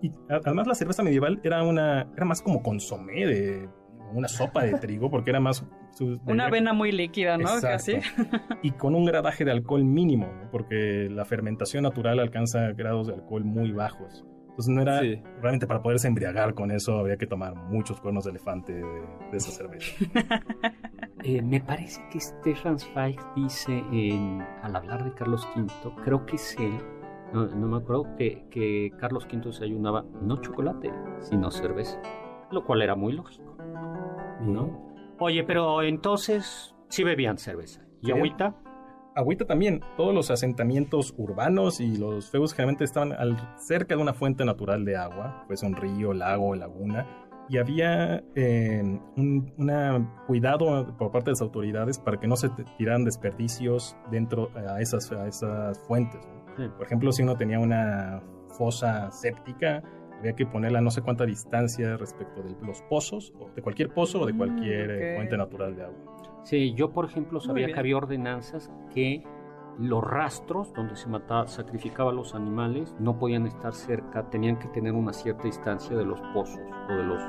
Y, además la cerveza medieval era una era más como consomé de una sopa de trigo porque era más su- Una avena muy líquida, ¿no? Exacto. Casi. y con un gradaje de alcohol mínimo ¿no? porque la fermentación natural alcanza grados de alcohol muy bajos entonces no era Sí. realmente para poderse embriagar con eso había que tomar muchos cuernos de elefante de, de esa cerveza eh, me parece que Stefan Zweig dice en, al hablar de Carlos V, creo que es él, no, no me acuerdo, que, que Carlos V desayunaba no chocolate, sino cerveza. Lo cual era muy lógico. ¿No? Oye, pero entonces sí bebían cerveza. ¿Y Sí. agüita? agüita también todos los asentamientos urbanos y los feudos generalmente estaban al- cerca de una fuente natural de agua pues un río lago laguna y había eh, un una cuidado por parte de las autoridades para que no se tiraran desperdicios dentro a esas, a esas fuentes. Por ejemplo, si uno tenía una fosa séptica, había que ponerla a no sé cuánta distancia respecto de los pozos, o de cualquier pozo o de Mm, cualquier eh, fuente natural de agua. Sí, yo por ejemplo sabía que había ordenanzas que los rastros donde se mataba, sacrificaba a los animales no podían estar cerca, tenían que tener una cierta distancia de los pozos o de los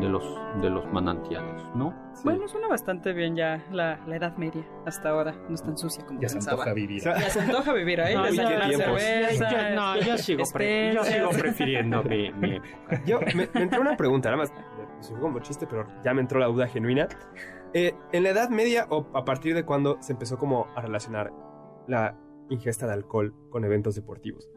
de los de los manantiales, ¿no? Bueno, suena bastante bien ya la, la Edad Media hasta ahora. No es tan sucia como Ya se pensaba. antoja vivir. Ya se antoja vivir ahí. No, ya se tiempos. cerveza, Yo- no, yo sigo, pre- yo especias. sigo prefiriendo mi, mi época. Yo, me, me entró una pregunta, nada más, como chiste, pero ya me entró la duda genuina. Eh, en la Edad Media, o a partir de cuándo se empezó como a relacionar la ingesta de alcohol con eventos deportivos?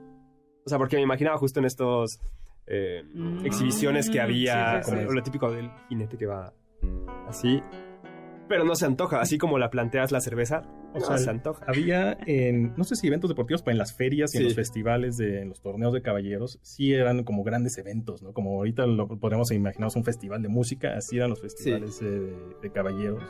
O sea, porque me imaginaba justo en estos eh, Mm, exhibiciones que había, sí, sí, como lo típico del jinete que va así, pero no se antoja, así como la planteas la cerveza, O no sea, se antoja. Había en, no sé si eventos deportivos, pero en las ferias y en los festivales, de, en los torneos de caballeros, sí eran como grandes eventos, ¿no? Como ahorita lo podríamos imaginarnos un festival de música, así eran los festivales eh, de, de caballeros.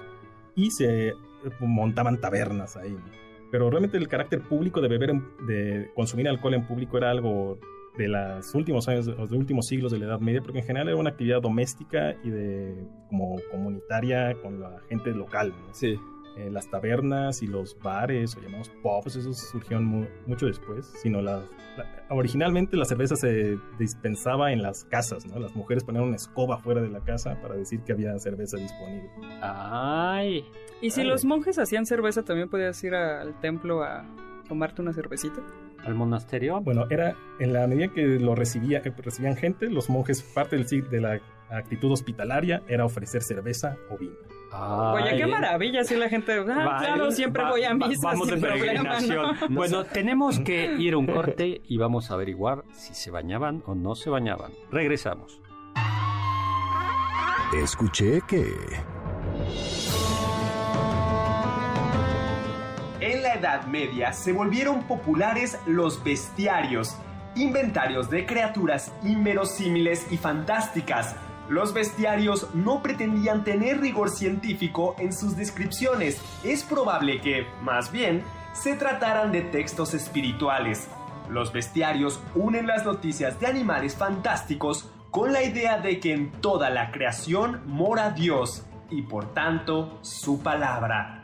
Y se montaban tabernas ahí, ¿no? Pero realmente el carácter público de beber, en- de consumir alcohol en público era algo de los últimos años, de los últimos siglos de la Edad Media, porque en general era una actividad doméstica y de como comunitaria con la gente local. Sí. Eh, las tabernas y los bares o llamados pubs, esos surgieron mu- mucho después, sino la, la- originalmente la cerveza se dispensaba en las casas, ¿no? Las mujeres ponían una escoba fuera de la casa para decir que había cerveza disponible. Ay, Y si Ay. los monjes hacían cerveza, también podías ir al templo a tomarte una cervecita. al monasterio. Bueno, era en la medida que lo recibía, que recibían gente, los monjes, parte del, de la actitud hospitalaria era ofrecer cerveza o vino. Ay, Oye, qué maravilla, si la gente... Ah, Va- claro, siempre va- voy a va- misa Vamos sin de problema, peregrinación. ¿no? Bueno, tenemos que ir a un corte y vamos a averiguar si se bañaban o no se bañaban. Regresamos. Escuché que... Edad Media se volvieron populares los bestiarios, inventarios de criaturas inverosímiles y fantásticas. Los bestiarios no pretendían tener rigor científico en sus descripciones. Es probable que, más bien, se trataran de textos espirituales. Los bestiarios unen las noticias de animales fantásticos con la idea de que en toda la creación mora Dios y por tanto su palabra.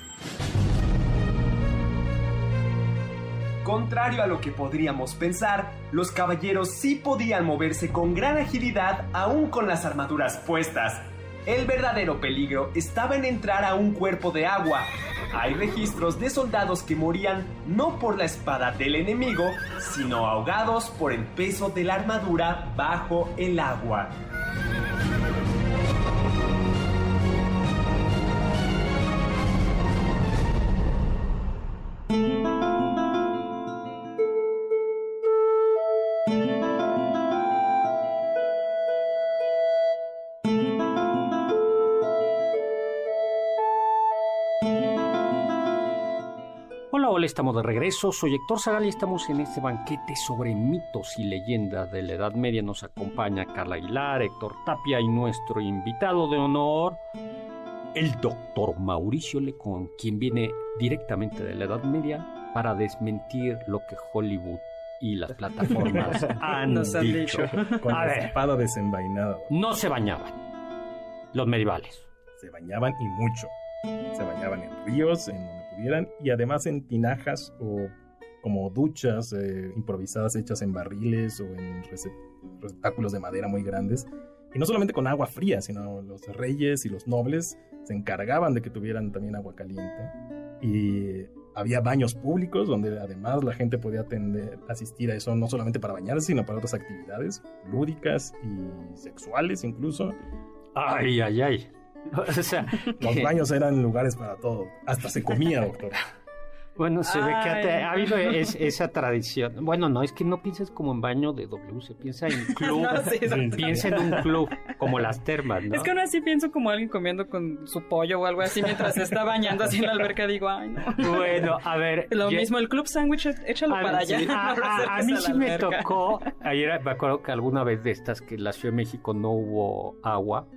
Contrario a lo que podríamos pensar, los caballeros sí podían moverse con gran agilidad aún con las armaduras puestas. El verdadero peligro estaba en entrar a un cuerpo de agua. Hay registros de soldados que morían no por la espada del enemigo, sino ahogados por el peso de la armadura bajo el agua. Estamos de regreso. Soy Héctor Zagal y estamos en este banquete sobre mitos y leyendas de la Edad Media. Nos acompaña Carla Aguilar, Héctor Tapia y nuestro invitado de honor, el doctor Mauricio Lecón, quien viene directamente de la Edad Media para desmentir lo que Hollywood y las plataformas han, Nos han dicho. dicho. Con A la ver. espada desenvainada. No se bañaban los medievales. Se bañaban y mucho. Se bañaban en ríos, en y además en tinajas o como duchas eh, improvisadas hechas en barriles o en rece- receptáculos de madera muy grandes. Y no solamente con agua fría, sino los reyes y los nobles se encargaban de que tuvieran también agua caliente. Y había baños públicos donde además la gente podía atender, asistir a eso no solamente para bañarse, sino para otras actividades lúdicas y sexuales incluso. Ay, ay, ay. O sea, Los que- baños eran lugares para todo. Hasta se comía, doctor. Bueno, se ve que ha, habido es- esa tradición. Bueno, no, es que no pienses como en baño de W, se piensa en club. No, sí, piensa en un club, como las termas, ¿no? Es que aún así pienso como alguien comiendo con su pollo o algo así mientras se está bañando así en la alberca. Digo, ay, no. Bueno, a ver. Lo mismo, el club sándwich, échalo a, para allá. sí, no a- mí sí me tocó. Ayer me acuerdo que alguna vez de estas que en la Ciudad de México no hubo agua.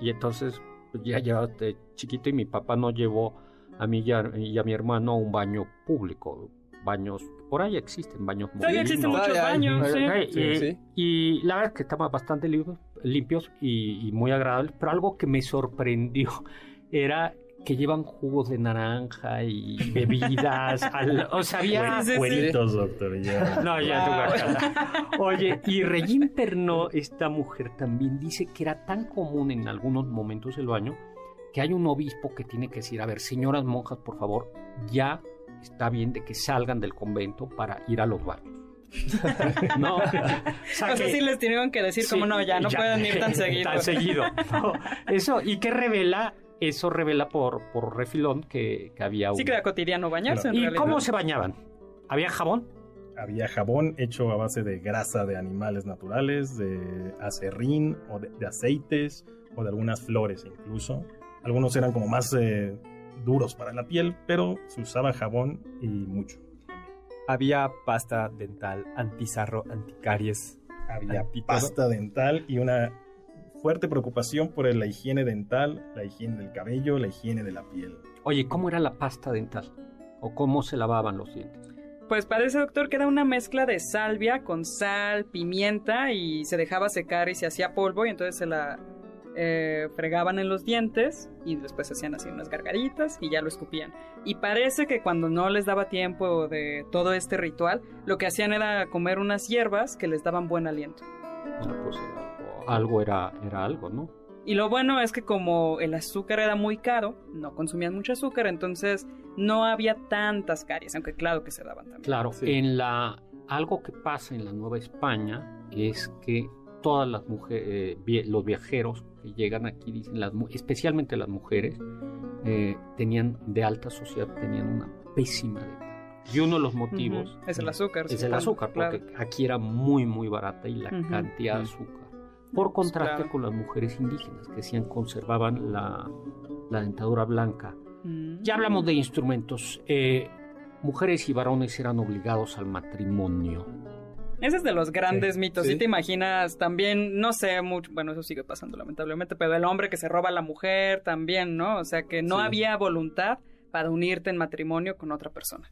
Y entonces pues, ya llevaba de chiquito y mi papá no llevó a mí y a, y a mi hermano a un baño público. Baños, por ahí existen baños Todavía existen muchos baños, sí. Eh, Sí, y, sí. y la verdad es que estaban bastante limpios, limpios y, y muy agradables, pero algo que me sorprendió era que llevan jugos de naranja y bebidas, al- o sea, había... Doctor. ya. No, ya tu Wow. guacala. Oye, y Regín Pernó, esta mujer también dice que era tan común en algunos momentos el baño que hay un obispo que tiene que decir, a ver, señoras monjas, por favor, ya está bien de que salgan del convento para ir a los baños. no, o sea O sea, que- sí les tuvieron que decir como no, ya no pueden ir tan seguido. Tan seguido. No, eso, ¿y qué revela? Eso revela por, por refilón que, que había un... Sí que era cotidiano bañarse en ¿Y realidad. cómo se bañaban? ¿Había jabón? había jabón hecho a base de grasa de animales naturales, de acerrín o de, de aceites o de algunas flores incluso. Algunos eran como más eh, duros para la piel, pero se usaba jabón y mucho. Había pasta dental, antizarro, anticaries. Había pasta dental y una fuerte preocupación por la higiene dental, la higiene del cabello, la higiene de la piel. Oye, ¿cómo era la pasta dental? ¿O cómo se lavaban los dientes? Pues parece, doctor, que era una mezcla de salvia con sal, pimienta y se dejaba secar y se hacía polvo y entonces se la eh, fregaban en los dientes y después hacían así unas gargaritas y ya lo escupían. Y parece que cuando no les daba tiempo de todo este ritual, lo que hacían era comer unas hierbas que les daban buen aliento. Ah, pues algo, era, era algo, ¿no? Y lo bueno es que como el azúcar era muy caro, no consumían mucho azúcar, entonces no había tantas caries, aunque claro que se daban también. Claro, Sí. en la algo que pasa en la Nueva España es que todas las mujeres, los viajeros que llegan aquí dicen, las, especialmente las mujeres, eh, tenían de alta sociedad tenían una pésima dieta. Y uno de los motivos Es el azúcar. es el azúcar, claro. porque aquí era muy muy barata y la cantidad de azúcar. Por Pues, contraste claro. con las mujeres indígenas que decían conservaban la, la dentadura blanca. Mm. Ya hablamos de instrumentos. eh, mujeres y varones eran obligados al matrimonio. Ese es de los grandes Sí, mitos. sí. Si te imaginas también, no sé mucho, bueno, eso sigue pasando lamentablemente, pero el hombre que se roba a la mujer también, ¿no? O sea, que no Sí. había voluntad para unirte en matrimonio con otra persona.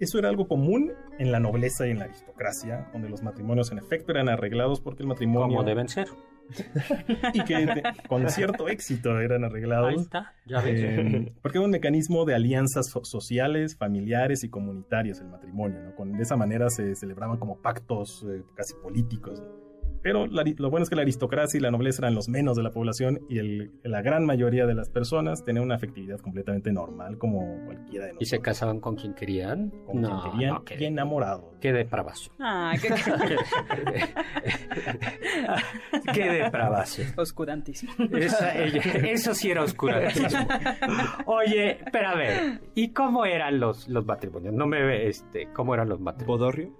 Eso era algo común en la nobleza y en la aristocracia, donde los matrimonios en efecto eran arreglados porque el matrimonio... Como deben ser. Y que de- con cierto éxito eran Ahí arreglados. está, ya ves. Eh, porque era un mecanismo de alianzas so- sociales, familiares y comunitarias el matrimonio, ¿no? Con, de esa manera se celebraban como pactos eh, casi políticos. ¿no? Pero la lo bueno es que la aristocracia y la nobleza eran los menos de la población y el- la gran mayoría de las personas tenían una afectividad completamente normal como cualquiera de ¿Y nosotros. se casaban con quien querían? Con no, quien querían no, qué, y enamorados. qué depravación. Ah, qué, qué depravación. oscurantísimo. Esa- ella- eso sí era oscurantismo. Oye, pero a ver, ¿y cómo eran los, los matrimonios? No me ve, este, ¿cómo eran los matrimonios? ¿Bodorrio?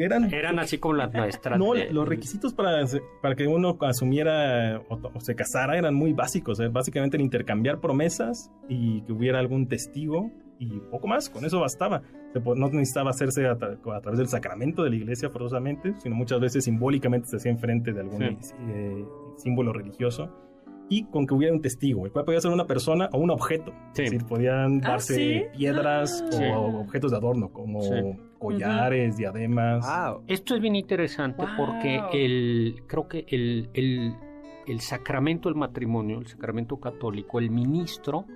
Eran, Eran así como las nuestras. no, de- los requisitos para, para que uno asumiera o, o se casara eran muy básicos. eh, Básicamente el intercambiar promesas y que hubiera algún testigo y poco más. Con eso bastaba. No necesitaba hacerse a, tra- a través del sacramento de la iglesia forzosamente, sino muchas veces simbólicamente se hacía enfrente de algún eh, símbolo religioso. Y con que hubiera un testigo, el cual podía ser una persona o un objeto. Sí. Es decir, podían Ah, darse ¿sí? piedras Ah. Sí. o objetos de adorno, como Collares, diademas. Wow. Esto es bien interesante Wow. porque el, creo que el, el, el sacramento del matrimonio, el sacramento católico, el ministro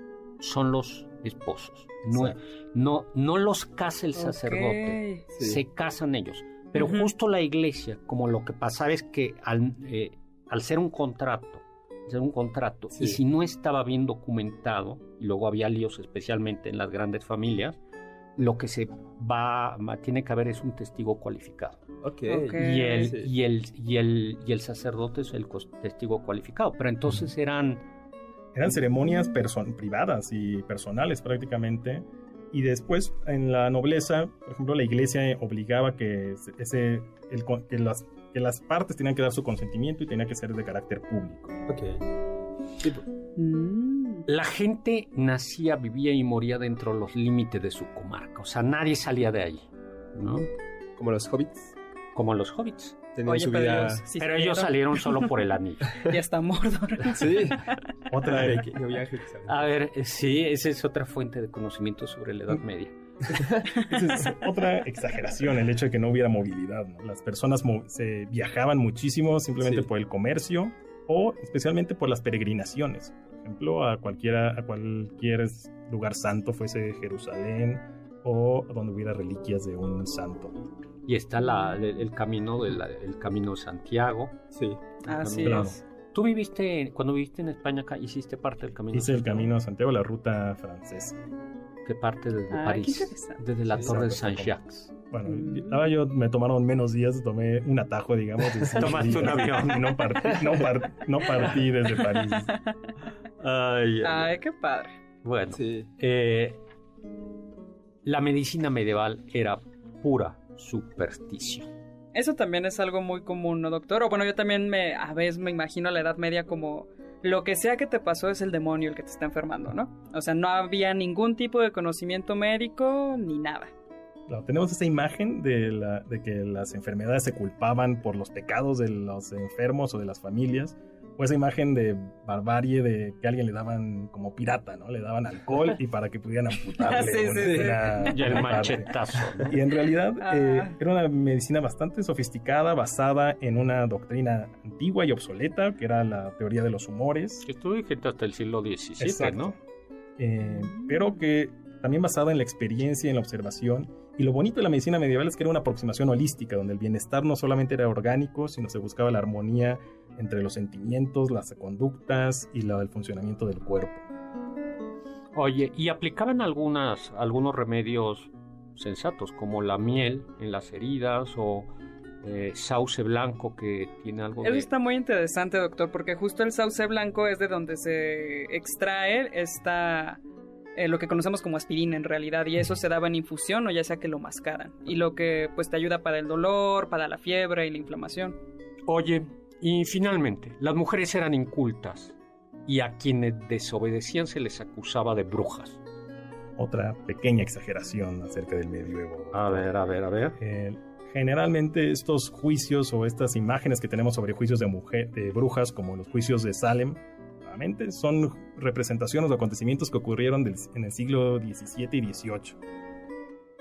son los esposos. No, no, no los casa el sacerdote. Sí. se casan ellos. Pero justo la iglesia, como lo que pasaba es que al, eh, al ser un contrato, ser un contrato, Sí. y si no estaba bien documentado, y luego había líos especialmente en las grandes familias, lo que se va, tiene que haber es un testigo cualificado. Ok. Ok. Y el, Sí. y, el, y, el, y el sacerdote es el testigo cualificado. Pero entonces eran... Eran ceremonias privadas y personales prácticamente. Y después en la nobleza, por ejemplo, la iglesia obligaba que, se- ese, el que, las, que las partes tenían que dar su consentimiento y tenía que ser de carácter público. Ok. Sí, Mm. La gente nacía, vivía y moría dentro de los límites de su comarca. O sea, nadie salía de ahí, ¿no? como los hobbits. Como los hobbits. Tenían Oye, su pero vida. ellos, sí Pero ellos salieron solo por el anillo. Ya está Mordor. Sí. Otra, que se A ver, eh, sí, esa es otra fuente de conocimiento sobre la Edad Media. esa es otra exageración, el hecho de que no hubiera movilidad. ¿no? Las personas mo- se viajaban muchísimo simplemente Sí. por el comercio o especialmente por las peregrinaciones. Ejemplo, a, cualquiera, a cualquier lugar santo, fuese Jerusalén o donde hubiera reliquias de un santo. Y está la, el, el camino de la- el camino Santiago. Sí. Así Claro. es. Tú viviste, cuando viviste en España, hiciste parte del camino. Hice el Santiago? camino a Santiago, la ruta francesa. ¿Qué parte desde Ah, París? Desde la Sí, Torre de Saint-Jacques. Bueno, Mm. ahora yo me tomaron menos días, tomé un atajo, digamos. Tomaste un avión. Y no partí, no, par- no partí desde París. Ay, Ay, qué padre. Bueno, Sí. eh, la medicina medieval era pura supersticio. Eso también es algo muy común, ¿no, doctor? O bueno, yo también me, a veces me imagino la Edad Media como lo que sea que te pasó es el demonio el que te está enfermando, ¿no? O sea, no había ningún tipo de conocimiento médico ni nada. Claro, tenemos esa imagen de, la, de que las enfermedades se culpaban por los pecados de los enfermos o de las familias, o esa imagen de barbarie de que a alguien le daban como pirata, ¿no? Le daban alcohol y para que pudieran amputarle Sí, una- sí, sí. una- Y el machetazo. ¿no? Y en realidad eh, Ah. era una medicina bastante sofisticada, basada en una doctrina antigua y obsoleta, que era la teoría de los humores. Que estuvo vigente hasta el siglo XVII, Exacto. ¿no? Eh, pero que también basada en la experiencia y en la observación. Y lo bonito de la medicina medieval es que era una aproximación holística, donde el bienestar no solamente era orgánico, sino se buscaba la armonía entre los sentimientos, las conductas y la, el funcionamiento del cuerpo. Oye, y aplicaban algunas, algunos remedios sensatos, como la miel en las heridas o eh, sauce blanco que tiene algo Eso de... está muy interesante, doctor, porque justo el sauce blanco es de donde se extrae esta eh, lo que conocemos como aspirina en realidad y eso se daba en infusión o ya sea que lo mascaran y lo que pues te ayuda para el dolor, para la fiebre y la inflamación. Oye, y finalmente, las mujeres eran incultas y a quienes desobedecían se les acusaba de brujas. Otra pequeña exageración acerca del medioevo. A ver, a ver, a ver. Eh, generalmente estos juicios o estas imágenes que tenemos sobre juicios de, mujer, de brujas, como los juicios de Salem, son representaciones o acontecimientos que ocurrieron del- en el siglo XVII y XVIII.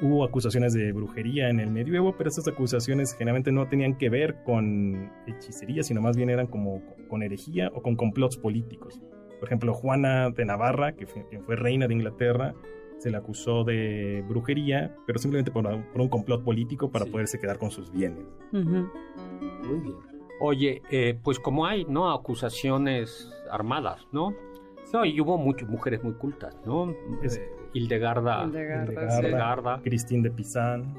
Hubo acusaciones de brujería en el medioevo, pero estas acusaciones generalmente no tenían que ver con hechicería, sino más bien eran como con herejía o con complots políticos. Por ejemplo, Juana de Navarra, que fue, quien fue reina de Inglaterra, se le acusó de brujería, pero simplemente por, por un complot político para Sí. poderse quedar con sus bienes. Muy bien. Oye, eh, pues como hay, ¿no? Acusaciones armadas, ¿no? No, y hubo muchas mujeres muy cultas, ¿no? Es- Eh, Hildegarda. Hildegarda, Hildegarda, sí. Hildegarda. Christine de Pizan.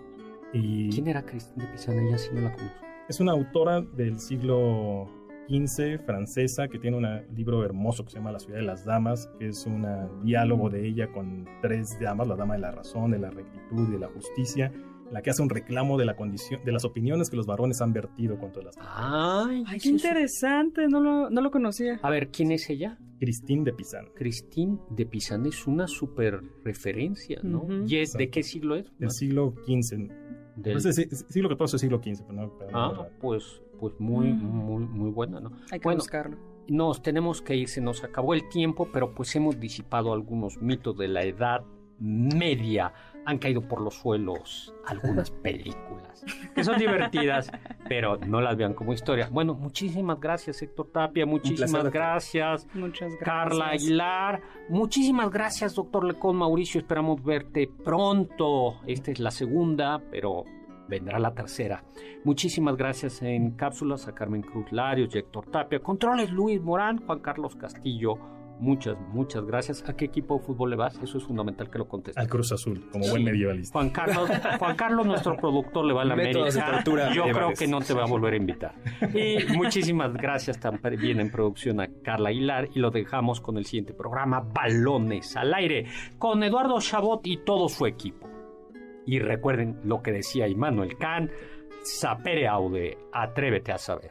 Y ¿Quién era Cristina de Pisana? Ella sí no la conozco. es una autora del siglo XV, francesa, que tiene un libro hermoso que se llama La ciudad de las damas, que es un diálogo de ella con tres damas, la dama de la razón, de la rectitud y de la justicia, en la que hace un reclamo de la condición, de las opiniones que los varones han vertido contra las Ay, Ay, qué es- interesante, no lo, no lo conocía. A ver, ¿quién es ella? Christine de Pizan. Christine de Pisana es una super referencia, ¿no? ¿Y es de qué siglo es? Del siglo XV. Del- No sé si- siglo XIV, siglo XV, pero no. pero no- Ah, pues, pues muy, Mm. muy, muy buena, ¿no? Hay que Bueno, buscarlo. Nos tenemos que ir, se nos acabó el tiempo, pero pues hemos disipado algunos mitos de la Edad Media. Han caído por los suelos algunas películas que son divertidas, pero no las vean como historia. Bueno, muchísimas gracias, Héctor Tapia. Muchísimas gracias, Muchas gracias. Carla Aguilar. Muchísimas gracias, doctor Lecón Mauricio. Esperamos verte pronto. Esta es la segunda, pero vendrá la tercera. Muchísimas gracias en cápsulas a Carmen Cruz Larios y Héctor Tapia. Controles Luis Morán, Juan Carlos Castillo. Muchas, muchas gracias. ¿A qué equipo de fútbol le vas? Eso es fundamental que lo contestes. Al Cruz Azul, como Sí. buen medievalista. Juan Carlos, Juan Carlos, nuestro productor, le va a la Métodos de América. Yo creo que no te va a volver a invitar. Y muchísimas gracias también en producción a Carla Aguilar y lo dejamos con el siguiente programa, Balones al Aire, con Eduardo Chabot y todo su equipo. Y recuerden lo que decía Immanuel Kant, sapere aude, atrévete a saber.